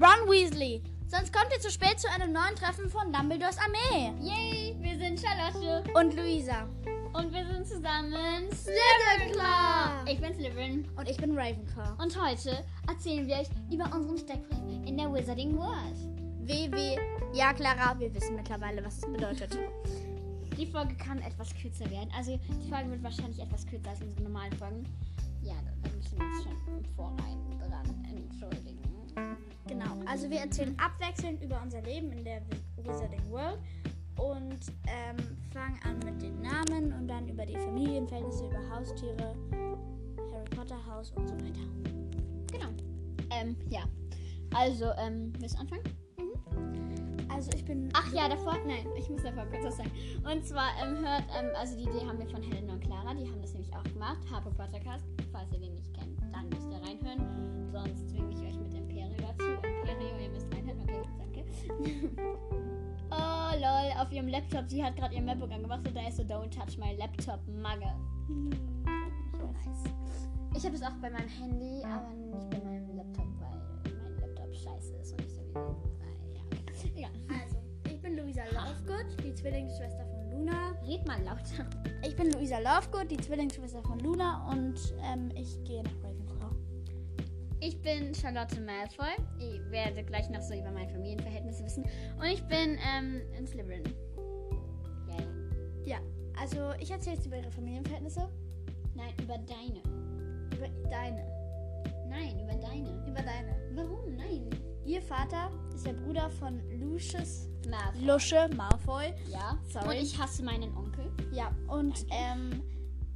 Ron Weasley. Sonst kommt ihr zu spät zu einem neuen Treffen von Dumbledores Armee. Yay, wir sind Charlotte. Und Luisa. Und wir sind zusammen Slytherin. Ich bin Slytherin. Und ich bin Ravenclaw. Und heute erzählen wir euch über unseren Steckbrief in der Wizarding World. WW. Ja, Clara, wir wissen mittlerweile, was es bedeutet. Die Folge kann etwas kürzer werden. Also die Folge wird wahrscheinlich etwas kürzer als unsere normalen Folgen. Ja, da müssen wir uns schon Vorrein dran entschuldigen. Genau, also wir erzählen abwechselnd über unser Leben in der Wizarding World und ähm, fangen an mit den Namen und dann über die Familienverhältnisse, über Haustiere, Harry Potter Haus und so weiter. Genau. Ähm, ja. Also, ähm, willst du anfangen? Also ich bin. Ach ja, davor, nein, ich muss davor kurz was sagen. Und zwar ähm, hört, ähm, also die Idee haben wir von Helena und Clara, die haben das nämlich auch gemacht. Harpo Podcast, falls ihr den nicht kennt, dann müsst ihr reinhören. Sonst zwinge oh lol, auf ihrem Laptop, sie hat gerade ihr MacBook angemacht und da ist so Don't touch my laptop, Magge. Nice. Ich habe es auch bei meinem Handy, aber nicht bei meinem Laptop, weil mein Laptop scheiße ist und nicht so wie. Weil, ja. Also, ich bin Luisa Lovegood, die Zwillingsschwester von Luna. Red mal lauter. Ich bin Luisa Lovegood, die Zwillingsschwester von Luna und ähm, ich gehe nach Ravenclaw. Ich bin Charlotte Malfoy. Ich werde gleich noch so über meine Familienverhältnisse wissen. Und ich bin ähm, in Slytherin. Yay. Ja, also ich erzähle jetzt über ihre Familienverhältnisse. Nein, über deine. Über deine. Nein, über deine. Über deine. Warum? Nein. Ihr Vater ist der Bruder von Lucius Malfoy. Lusche Malfoy. ja. Sorry. Und ich hasse meinen Onkel. Ja, und ähm,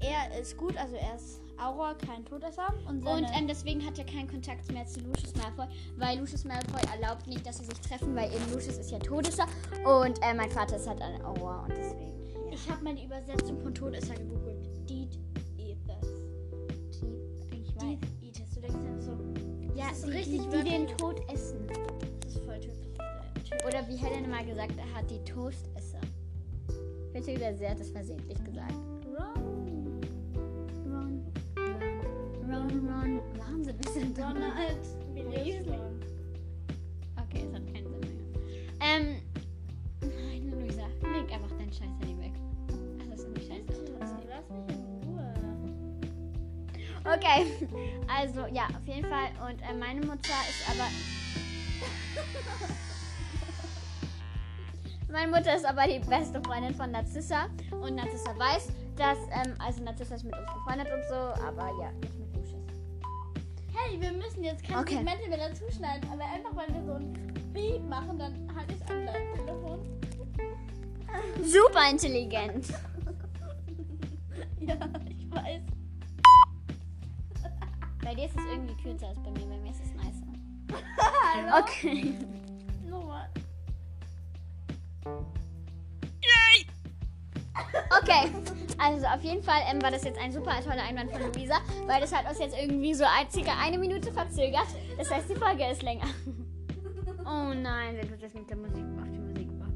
er ist gut, also er ist Auror, kein Todesser. Und, Und ähm, deswegen hat er keinen Kontakt mehr zu Lucius Malfoy, weil Lucius Malfoy erlaubt nicht, dass sie sich treffen, weil eben Lucius ist ja Todesser und äh, mein Vater ist halt ein Auror und deswegen. Ja. ich habe meine Übersetzung von Todesser gegoogelt. Deed Ethers. ich weiß. Deed Ethers. Du denkst ja so, Ja, ist richtig die, die den. Tod essen. das ist voll tödlich. Äh. Oder wie Helen mal gesagt hat, die Toastesser. Ich finde, der hat das versehentlich gesagt. Ron. Ron, Ron. Wahnsinn, wir sind Donald. Weasley. Okay, es hat keinen Sinn mehr. Ähm, nein, Luisa, leg einfach dein Scheiß Handy weg. Ach, das ist nicht scheiße. Lass mich in Ruhe. Okay, also ja, auf jeden Fall. Und äh, meine Mutter ist aber. meine Mutter ist aber die beste Freundin von Narzissa. Und Narzissa weiß, dass, ähm, also Narzissa ist mit uns befreundet und so, aber ja, Lucius. Hey, wir müssen jetzt keine Okay. Segmente mehr dazu schneiden, aber einfach weil wir so ein Beep machen, dann halte ich es an deinem Telefon. Super intelligent. Ja, ich weiß. Bei dir ist es irgendwie kürzer als bei mir, bei mir ist es nicer. Okay. Also auf jeden Fall ähm, war das jetzt ein super toller Einwand von Luisa, weil das hat uns jetzt irgendwie so circa eine Minute verzögert. Das heißt, die Folge ist länger. Oh nein, wer tut das mit der Musik auf die Musikbox?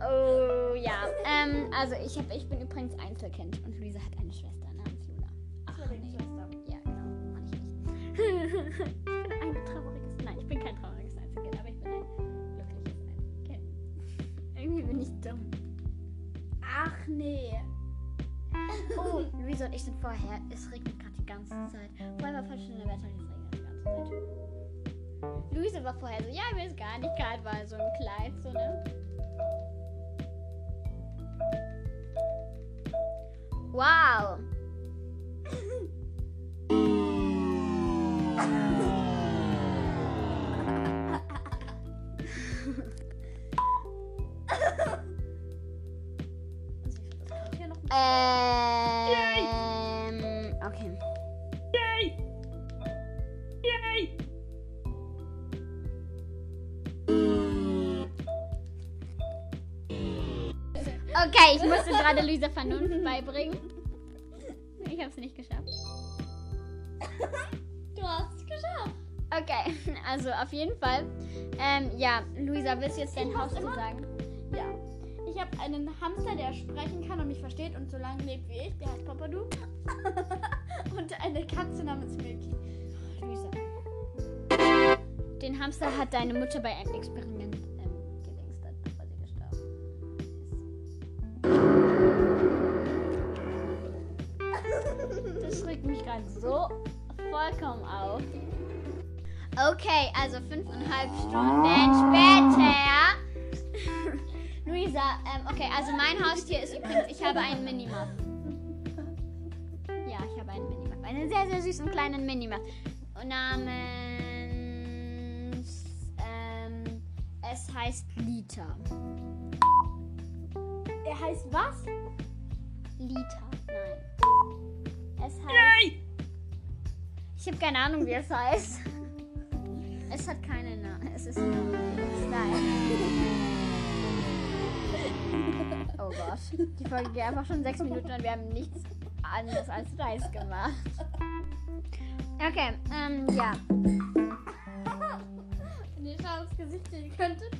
Oh ja, ähm, also ich, hab, ich bin übrigens Einzelkind und Luisa hat eine Schwester namens Luna. Ach nee. Zwillingsschwester. Ja, genau. Und ich nicht. nee. Oh, Luisa und ich sind vorher. Es regnet gerade die ganze Zeit. Vorher war voll schöne Wetter und jetzt regnet die ganze Zeit. Luisa war vorher so, ja, mir ist gar nicht kalt, war so ein Kleid, so, ne? Wow. Gerade hier noch Ähm, okay. Okay, ich musste gerade Luisa Vernunft beibringen. Ich habe es nicht geschafft. Du hast es geschafft. Okay, also auf jeden Fall. Ähm, ja, Luisa, willst du jetzt dein Haus immer. sagen? Habe einen Hamster, der sprechen kann und mich versteht und so lange lebt wie ich. Der heißt Papadou. und eine Katze namens Milky. Luisa. Den Hamster hat deine Mutter bei einem Experiment ähm, gedingstert, bevor sie gestorben ist. Das regt mich gerade so vollkommen auf. Okay, also fünfeinhalb Stunden später. Luisa, ähm, okay, also mein Haustier ist übrigens, ich habe einen Minimuff. Ja, ich habe einen Minimuff. Einen sehr, sehr süßen kleinen Minimuff. Namens, ähm, es heißt Lita. Er heißt was? Lita, nein. Es heißt. Ich habe keine Ahnung, wie es heißt. Es hat keine Namen. Es ist Style. Oh Gott. Die Folge geht einfach schon sechs Minuten und wir haben nichts anderes als Reis gemacht. Okay, ähm, ja. Wenn ihr schau aufs Gesicht sehen könntet.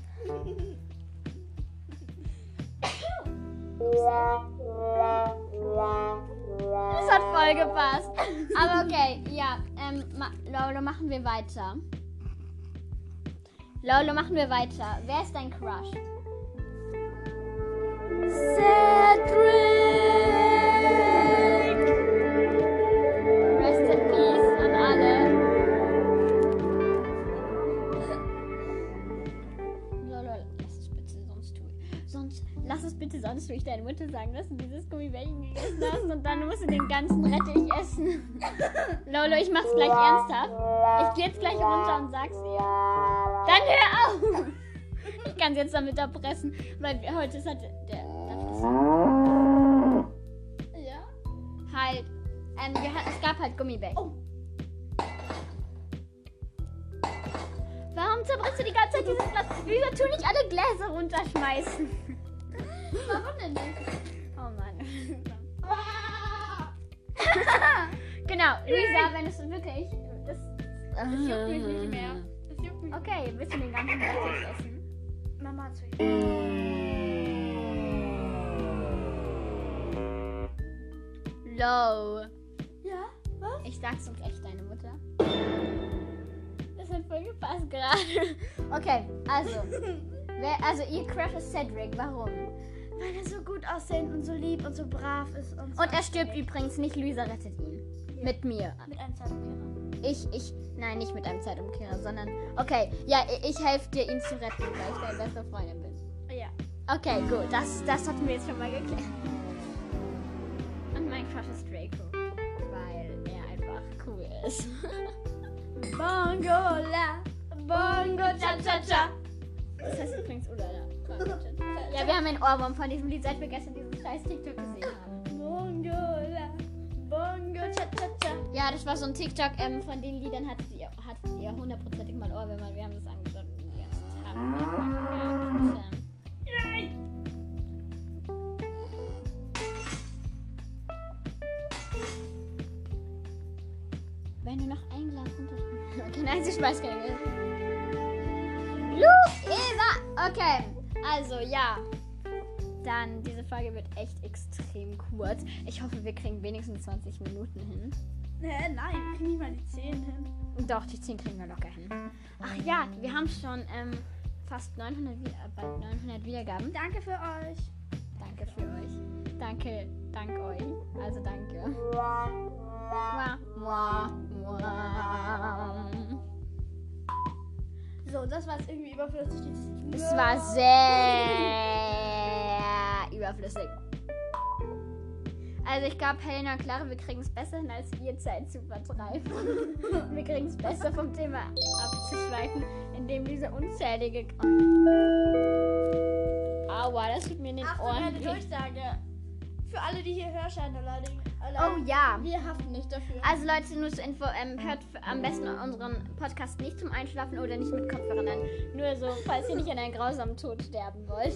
Das hat voll gepasst. Aber okay, ja. Ähm, ma Lolo, machen wir weiter. Lolo, machen wir weiter. Wer ist dein Crush? Tue ich deine Mutter sagen, dass du dieses Gummibärchen gegessen hast und dann musst du den ganzen Rettich essen. Lolo, ich mach's gleich ernsthaft. Ich geh jetzt gleich runter und sag's ihr. Dann hör auf! Ich kann jetzt damit erpressen, weil heute ist halt der. Ja? Halt. Ähm, hat- es gab halt Gummibärchen. Oh. Warum zerbrichst du die ganze Zeit dieses Glas? Wieso tu nicht alle Gläser runterschmeißen? Warum denn nicht? Oh Mann. genau, Luisa, wenn es wirklich. Das, Das juckt mich nicht mehr. Das juckt mich. okay, willst du den ganzen Rettich essen? Mama hat zu Low. Ja? Was? Ich sag's uns echt, deine Mutter. Das hat voll gepasst gerade. Okay, also. Wer, also, ihr Crush ist Cedric. Warum? Weil er so gut aussehen und so lieb und so brav ist und so. Und er stirbt übrigens nicht. Luisa rettet ihn. Ja. Mit mir. Mit einem Zeitumkehrer. Ich, ich, nein, nicht mit einem Zeitumkehrer, sondern, okay, ja, ich, ich helfe dir, ihn zu retten, weil ich deine beste Freundin bin. Ja. Okay, gut, das, das hatten wir jetzt schon mal geklärt. Ist. Bongola. Bongo cha cha cha. Das heißt übrigens Ulala. Ja, wir haben einen Ohrwurm von diesem Lied, seit wir gestern diesen scheiß TikTok gesehen haben. Bongola. Bongo cha cha cha. Ja, das war so ein TikTok, ähm, von den Liedern hattet ihr, hattet ihr hundertprozentig mal Ohrwürmer. Wir haben das angeschaut und die ganzen Tag. Wenn du noch ein Glas runterschmeißt. Okay, nein, sie schmeißt keine Glas. Luisa! Okay, also ja. Dann, diese Folge wird echt extrem kurz. Ich hoffe, wir kriegen wenigstens 20 Minuten hin. Hä, nein, krieg nicht mal die 10 hin. Doch, die 10 kriegen wir locker hin. Ach ja, wir haben schon ähm, fast 900, Wi- äh, bald 900 Wiedergaben. Danke für euch. Danke für euch. Danke, dank euch. Also danke. So, das war jetzt irgendwie überflüssig. Es war sehr überflüssig. Also ich glaube, Helena und Clara, wir kriegen es besser hin, als ihr Zeit zu vertreiben. wir kriegen es besser vom Thema abzuschweifen, indem diese unzählige... Aua, das tut mir den Achtung, weh. Durchsage. Für alle, die hier Hörscheine erleiden. Oh ja. Wir haften nicht dafür. Also Leute, nur zur Info, ähm, hört am besten unseren Podcast nicht zum Einschlafen oder nicht mit Kopfhörern an. Nur so, falls ihr nicht an einen grausamen Tod sterben wollt.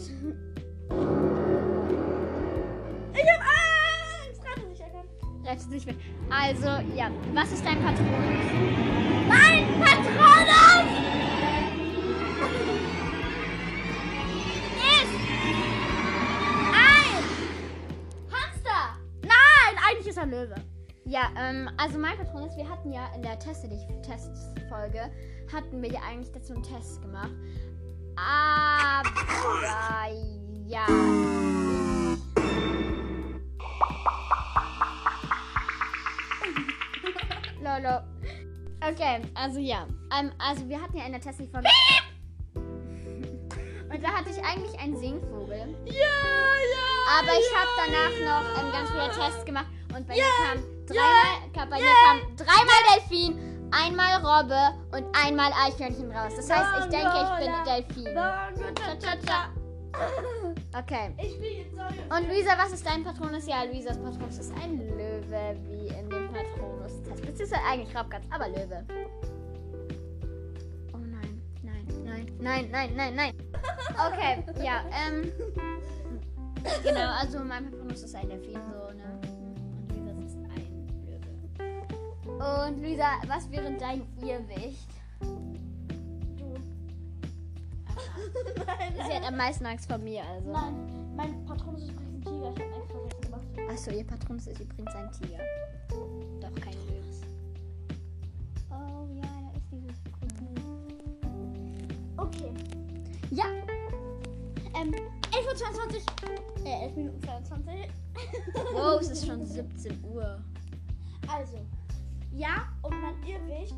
Ich hab Angst! Rate sich erkannt. Rettet sich mit. Also, ja. Was ist dein Patronus? Mein Patronus! Ein Hamster! Nein, eigentlich ist er Löwe. Ja, ähm, also mein Patron ist, wir hatten ja in der Teste dich Testfolge hatten wir ja eigentlich dazu einen Test gemacht. Aber ja. Lolo. Okay, also ja. Ähm, also wir hatten ja in der Test Folge. Und da hatte ich eigentlich einen Singvogel. Ja, ja. Aber ich habe danach noch ähm, ganz viele Tests gemacht und bei Ja, mir kam dreimal, bei mir kam dreimal Delfin, einmal Robbe und einmal Eichhörnchen raus. Das heißt, ich denke, ich bin Delfin. Okay. Und Luisa, was ist dein Patronus? Ja, Luisas Patronus ist ein Löwe, wie in dem Patronus-Test. Beziehungsweise eigentlich Raubkatz, aber Löwe. Oh nein, nein, nein, nein, nein, nein, nein. Okay, ja, ähm. Genau, also mein Patronus ist ein Delfin, so, ne? Und Luisa, was wäre dein Irrwicht? Du. Nein, Sie hat am meisten Angst vor mir, also. Nein, mein Patron ist übrigens ein Tiger. Ich habe extra das gemacht. Achso, ihr Patronus ist übrigens ein Tiger. Doch kein Löwe. Oh ja, da ist dieses Krokodil. Okay. Ja, Ähm, 11.22 Uhr. Äh, 11 Minuten 22. wow, es ist schon 17 Uhr. Also, ja, und mein Irrwicht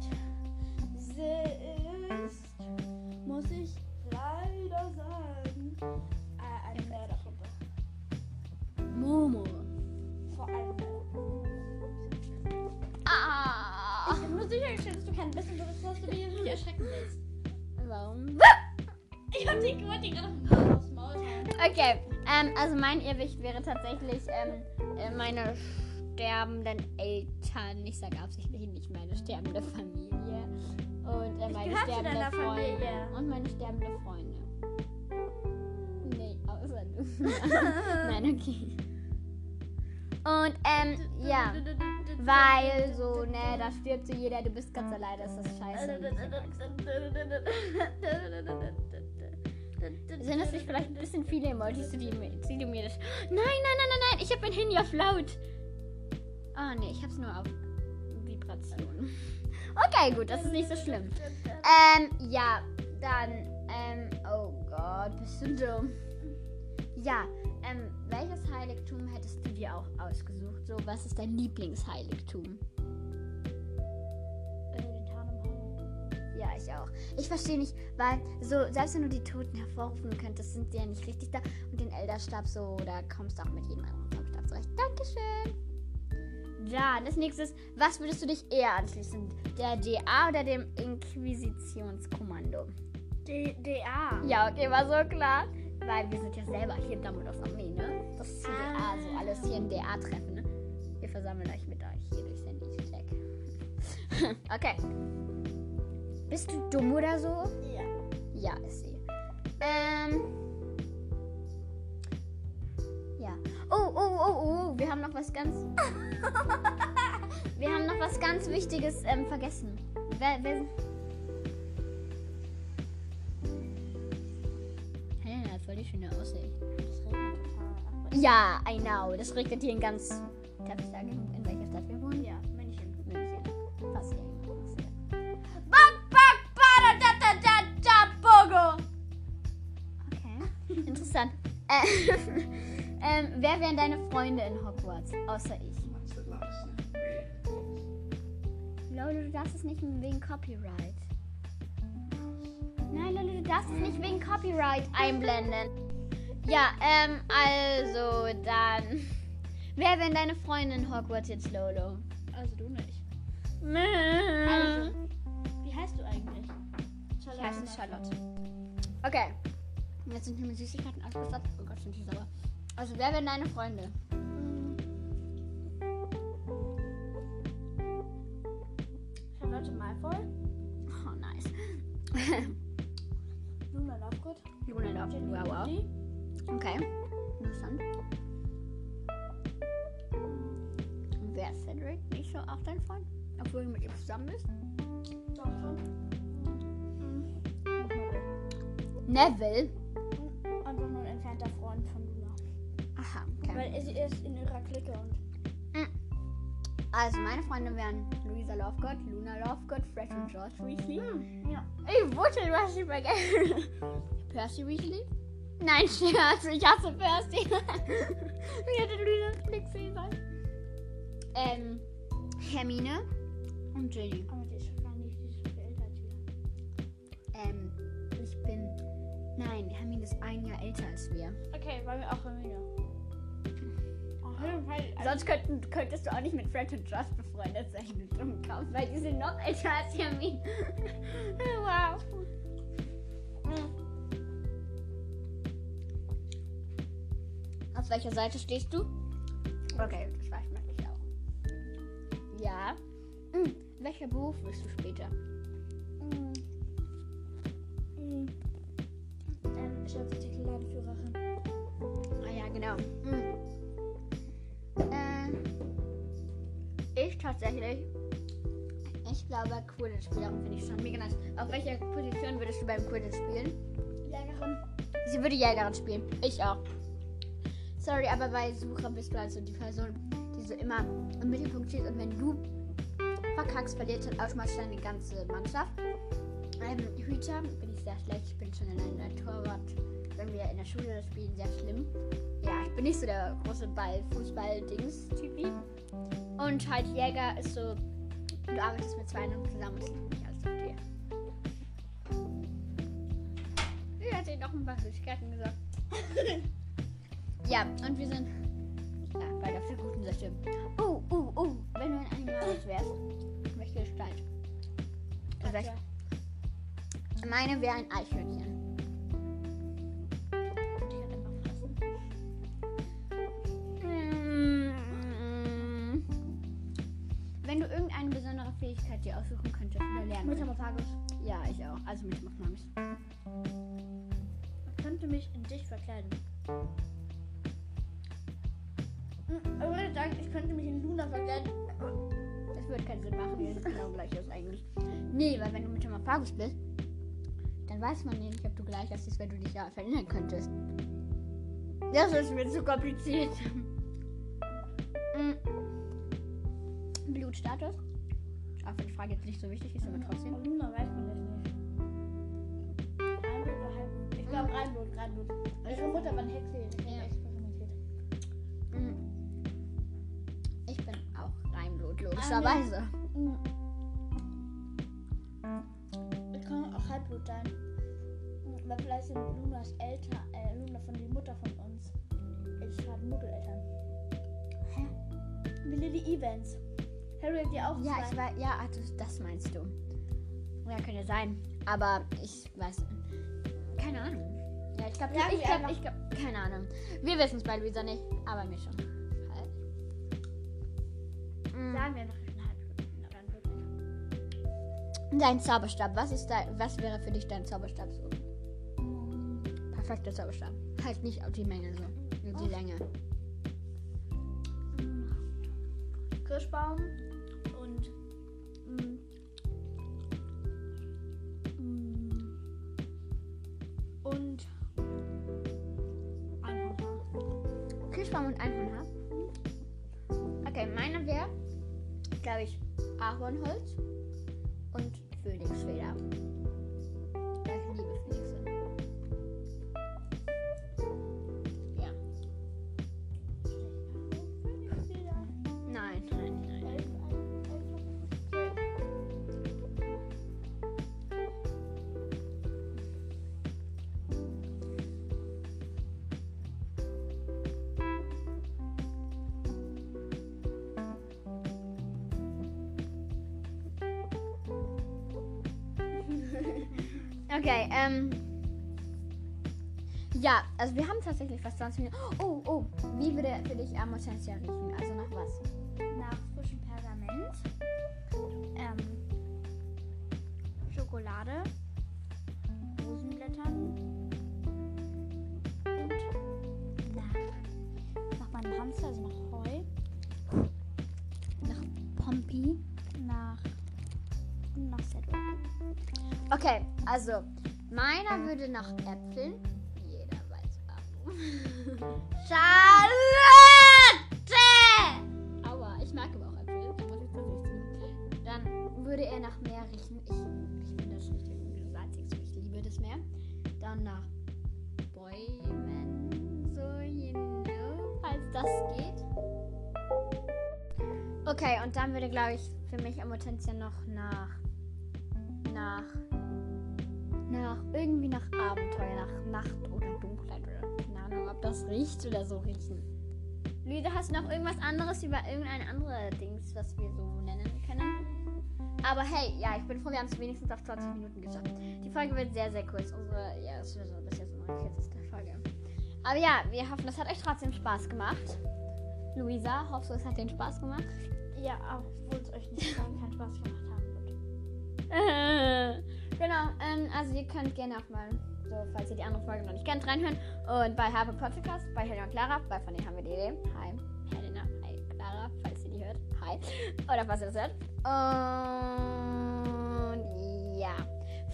ist, muss ich leider sagen, äh, eine Mörderpuppe. Momo. Vor allem Ah. Ich bin nur sichergestellt, dass du kein bisschen bevor du mich nicht erschrecken willst. Warum? Ich hab die wollte die gerade aufs Maul hauen. Okay, ähm, also mein Irrwicht wäre tatsächlich ähm, äh, meine sterbenden Eltern. Ich sage absichtlich nicht meine sterbende Familie. Und äh, meine sterbende Freunde. Familie. Und meine sterbende Freunde. Nee, außer du. Nein, okay. Und ähm, ja. Weil so, ne, da stirbt so jeder, du bist ganz alleine, das ist scheiße. Sind das nicht vielleicht ein bisschen viele Emojis, die, die du mir das. Nein, nein, nein, nein, nein, ich habe mein Handy auf laut. Ah, nee, ich hab's nur auf Vibration. Okay, gut, das ist nicht so schlimm. Ähm, ja, dann, ähm, oh Gott, bist du dumm. Ja, ähm, welches Heiligtum hättest du dir auch ausgesucht? So, was ist dein Lieblingsheiligtum? Ja, ich auch. Ich verstehe nicht, weil so, selbst wenn du die Toten hervorrufen könntest, sind sie ja nicht richtig da. Und den Elderstab so, da kommst du auch mit jedem anderen Zauberstab zurecht. Dankeschön. Dann, das nächste ist, was würdest du dich eher anschließen? Der DA oder dem Inquisitionskommando? DA. Ja, okay, war so klar. Weil wir sind ja selber hier in Dumbledores Armee, ne? Das ist hier Ah. DA, so alles hier im DA-Treffen, ne? Wir versammeln euch mit euch hier durchs Handy. Check. okay. Bist du dumm oder so? Ja. Ja, ist sie. Ähm. Oh, oh, oh, oh, wir haben noch was ganz. wir haben noch was ganz Wichtiges ähm, vergessen. Wer, wer... Helena hat voll die schöne Aussicht. Ja, I know. Das regnet hier in ganz. Darf ich sagen, in welcher Stadt wir wohnen? Ja, München. München. Fast hier. Bak, bak, bada, da, da, da, da, bogo. Okay. Interessant. Äh, ähm, wer wären deine Freunde in Hogwarts? Außer ich. Lolo, du darfst es nicht wegen Copyright. Nein, Lolo, du darfst es nicht wegen Copyright einblenden. Ja, ähm, also dann. Wer wären deine Freunde in Hogwarts jetzt, Lolo? Also du nicht. Also, wie heißt du eigentlich? ich heiße Charlotte. Okay. Jetzt sind hier mit Süßigkeiten ausgestattet. Oh Gott, sind die sauer. Also, wer wären deine Freunde? Charlotte Malfoy, Oh, nice. Luna Lovegood, Luna Love. Ginny Wow, wow. Okay. Interessant. Wer ist Cedric? Nicht so auch dein Freund? Obwohl du mit ihm zusammen bist? doch schon. Neville. Und Also, meine Freunde wären Luisa Lovegood, Luna Lovegood, Fred und George Weasley. Hm, ja. Ich hast sie vergessen. Percy Weasley? Nein, Scherz, ich hasse Percy. Wie hätte Luisas Blick sehen sollen? Ähm, Hermine und Ginny. Aber die ist nicht, die ist viel älter als wir. Ähm, ich bin. Nein, Hermine ist ein Jahr älter als wir. Okay, wollen wir auch Hermine. Sonst könnten, könntest du auch nicht mit Fred und Josh befreundet sein mit Dummkopf, weil die sind noch älter als Hermine. wow. Auf welcher Seite stehst du? Okay, das weiß man nicht auch. Ja. Hm, welcher Beruf willst du später? mm, mm, ähm, Schatzartikelladenführerin. Ah ja, genau. Hm. Äh, ich tatsächlich. Ich glaube, Quidditch-Spielerin finde ich schon mega nice. Auf welcher Position würdest du beim Quidditch spielen? Jägerin. Sie würde Jägerin spielen. Ich auch. Sorry, aber bei Suche bist du also die Person, die so immer im Mittelpunkt steht. Und wenn du verkackst, verliert dann automatisch deine ganze Mannschaft. Ähm, Hüter bin ich sehr schlecht. Ich bin schon in einer Torwart. In der Schule das spielen, sehr schlimm. Ja, ich bin nicht so der große Ball, Fußball-Dings-Typi. Und halt Jäger ist so, du arbeitest mit zwei anderen zusammen und das liegt nicht alles auf dir. Sie hat ihnen noch ein paar Süßigkeiten gesagt. ja, und wir sind ja, bei der guten Seite. Oh, oh, oh, wenn du ein Animal wärst, welche Gestalt? Sagst, meine wäre ein Eichhörnchen. Lernen. Metamorphagus. Ja, ich auch. Also mit Magnus. Ich könnte mich in dich verkleiden. Hm, Ich würde sagen, ich könnte mich in Luna verkleiden. Das würde keinen Sinn machen, wir sehen genau gleich aus eigentlich. Nee, weil wenn du mit Magnus bist, dann weiß man nicht, ob du gleich aussiehst, wenn du dich ja verändern könntest. Das ist mir zu kompliziert. Mm. Blutstatus? Auch wenn die Frage jetzt nicht so wichtig ist, aber trotzdem. Luna weiß man das nicht. Reinblut oder Halbblut? Ich glaube Reinblut, Reinblut. Ihre Mutter war eine Hexe, die Ja. experimentiert. Mm. Ich bin auch Reinblut, logischerweise. Hm. Ich kann auch Halbblut sein. Weil vielleicht sind Lunas Eltern, äh, Luna von der Mutter von uns. Ich habe Muggeleltern. Hä? Wie Lily Evans. Harry hat ja auch Ja, zwei. ich weiß, ja, ach, das, meinst du. Ja, könnte sein. Aber ich weiß. Keine Ahnung. Ja, ich glaube, ich glaube, ich glaube, keine Ahnung. Wir wissen es bei Luisa nicht, aber mir schon. Halt. Sagen wir noch dann wirklich. Dein Zauberstab. Was ist da, was wäre für dich dein Zauberstab so? Perfekter Zauberstab. Halt nicht auf die Menge so. Nur die Oh. Länge. Kirschbaum Kirschbaum und Einhornhaar. Okay, meine wäre, glaube ich, Ahornholz Okay, ähm. Ja, also wir haben tatsächlich fast 20 Minuten. Oh, oh, wie würde für dich Amortensia riechen? Also Okay, also meiner würde nach Äpfeln. Jeder weiß warum. Charlotte! Aua, ich mag aber auch Äpfel. Dann würde er nach Meer riechen. Ich, ich finde das nicht salzig, so ich liebe das Meer. Dann nach Bäumen, so you know, falls das geht. Okay, und dann würde, glaube ich, für mich am Potenzial noch nach nach. nach. irgendwie nach Abenteuer, nach Nacht oder Dunkelheit oder keine Ahnung, ob das riecht oder so riechen. Luisa, hast du noch irgendwas anderes über irgendein anderes Dings, was wir so nennen können? Aber hey, ja, ich bin froh, wir haben es wenigstens auf 20 Minuten geschafft. Die Folge wird sehr, sehr kurz. Unsere, ja, es wird so bis jetzt unsere kürzeste Folge. Aber ja, wir hoffen, es hat euch trotzdem Spaß gemacht. Luisa, hoffst du, es hat den Spaß gemacht? Ja, obwohl es euch nicht keinen Spaß gemacht. genau, ähm, also ihr könnt gerne auch mal, so falls ihr die andere Folge noch nicht kennt, reinhören. Und bei Habe Podcast, bei Helena und Clara, bei von denen haben wir die Idee. Hi, Helena, hi, Clara, falls ihr die hört. Hi. Oder falls ihr das hört. Und ja.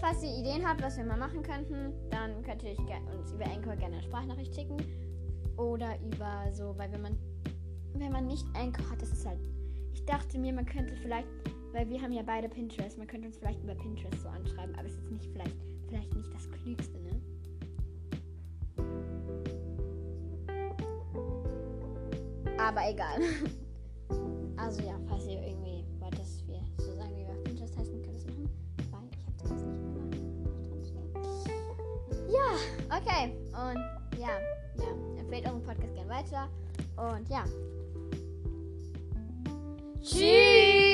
Falls ihr Ideen habt, was wir mal machen könnten, dann könnt ihr uns über Anchor gerne eine Sprachnachricht schicken. Oder über so, weil wenn man, wenn man nicht Anchor hat, das ist halt. Ich dachte mir, man könnte vielleicht, weil wir haben ja beide Pinterest, man könnte uns vielleicht über Pinterest so anschreiben, aber es ist jetzt nicht vielleicht, vielleicht nicht das Klügste, ne? Aber egal. Also ja, falls ihr irgendwie wollt, dass wir so sagen, wie wir auf Pinterest heißen, könnt ihr es machen. Weil ich habe das jetzt nicht mehr. Ja, okay. Und ja, ja. Empfehlt unseren Podcast gerne weiter. Und ja. Tschüss!